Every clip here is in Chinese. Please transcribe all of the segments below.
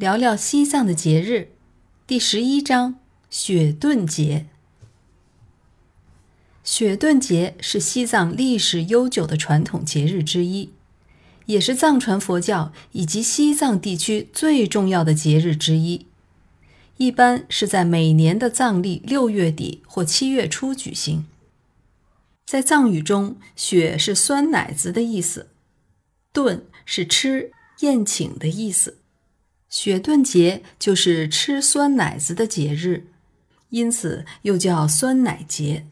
聊聊西藏的节日，第十一章雪顿节。雪顿节是西藏历史悠久的传统节日之一，也是藏传佛教以及西藏地区最重要的节日之一。一般是在每年的藏历六月底或七月初举行。在藏语中，“雪”是酸奶子的意思，“顿”是吃、宴请的意思。雪顿节就是吃酸奶子的节日，因此又叫酸奶节。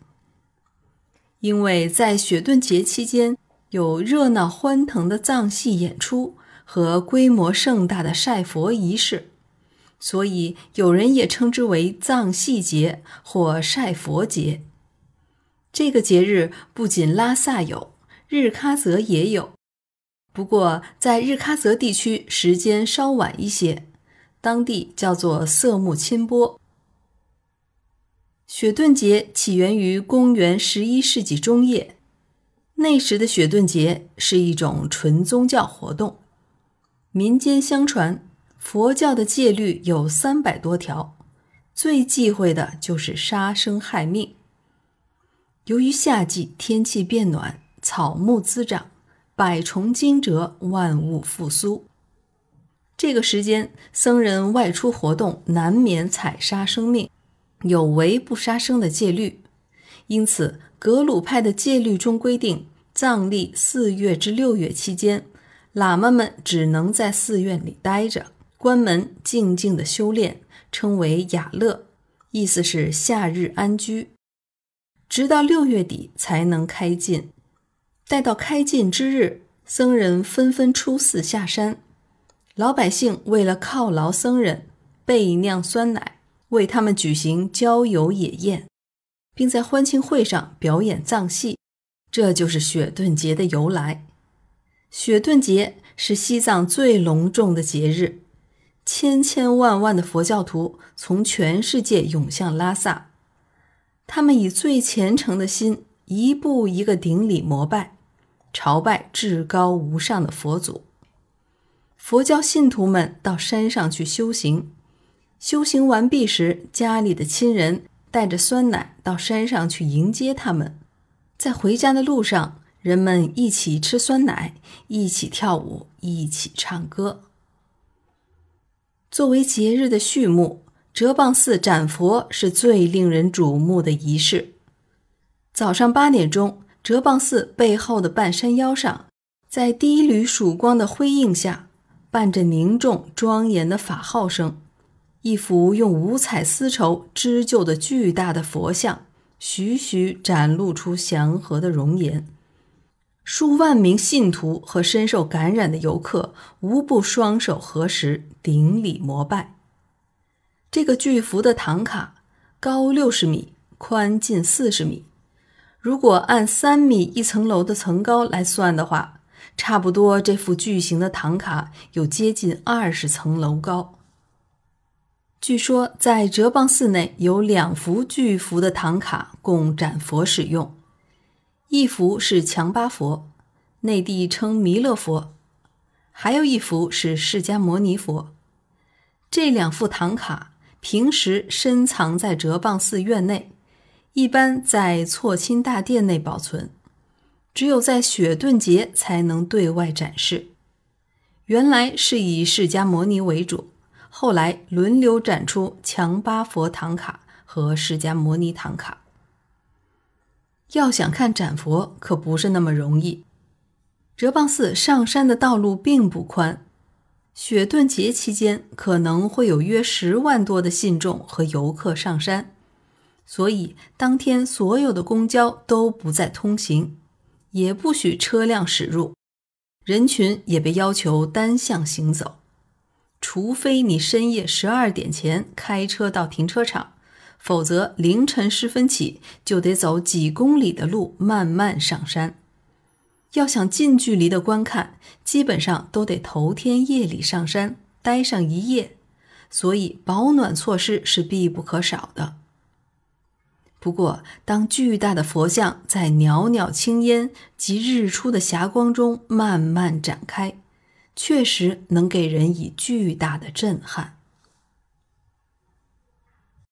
因为在雪顿节期间有热闹欢腾的藏戏演出和规模盛大的晒佛仪式，所以有人也称之为藏戏节或晒佛节。这个节日不仅拉萨有，日喀则也有。不过，在日喀则地区时间稍晚一些，当地叫做色木钦波。雪顿节起源于公元十一世纪中叶，那时的雪顿节是一种纯宗教活动。民间相传，佛教的戒律有三百多条，最忌讳的就是杀生害命。由于夏季天气变暖，草木滋长。百虫惊蛰，万物复苏。这个时间，僧人外出活动，难免踩杀生命，有违不杀生的戒律。因此，格鲁派的戒律中规定，藏历四月至六月期间，喇嘛们只能在寺院里待着，关门静静的修炼，称为雅乐，意思是夏日安居，直到六月底才能开禁。待到开禁之日，僧人纷纷出寺下山，老百姓为了犒劳僧人，备酿酸奶，为他们举行郊游野宴，并在欢庆会上表演藏戏，这就是雪顿节的由来。雪顿节是西藏最隆重的节日，千千万万的佛教徒从全世界涌向拉萨，他们以最虔诚的心，一步一个顶礼膜拜。朝拜至高无上的佛祖，佛教信徒们到山上去修行，修行完毕时，家里的亲人带着酸奶到山上去迎接他们。在回家的路上，人们一起吃酸奶，一起跳舞，一起唱歌。作为节日的序幕，哲蚌寺斩佛是最令人瞩目的仪式。早上八点钟。哲蚌寺背后的半山腰上，在第一缕曙光的辉映下，伴着凝重庄严的法号声，一幅用五彩丝绸织就的巨大的佛像，徐徐展露出祥和的容颜。数万名信徒和深受感染的游客，无不双手合十，顶礼膜拜。这个巨幅的唐卡，高六十米，宽近四十米。如果按三米一层楼的层高来算的话，差不多这幅巨型的唐卡有接近二十层楼高。据说在哲蚌寺内有两幅巨幅的唐卡供展佛使用，一幅是强巴佛，内地称弥勒佛，还有一幅是释迦牟尼佛。这两幅唐卡平时深藏在哲蚌寺院内。一般在错亲大殿内保存，只有在雪顿节才能对外展示。原来是以释迦牟尼为主，后来轮流展出强巴佛唐卡和释迦牟尼唐卡。要想看展佛，可不是那么容易。哲蚌寺上山的道路并不宽，雪顿节期间可能会有约十万多的信众和游客上山。所以当天所有的公交都不再通行，也不许车辆驶入，人群也被要求单向行走，除非你深夜十二点前开车到停车场，否则凌晨时分起就得走几公里的路慢慢上山。要想近距离的观看，基本上都得头天夜里上山待上一夜，所以保暖措施是必不可少的。不过，当巨大的佛像在袅袅青烟及日出的霞光中慢慢展开，确实能给人以巨大的震撼。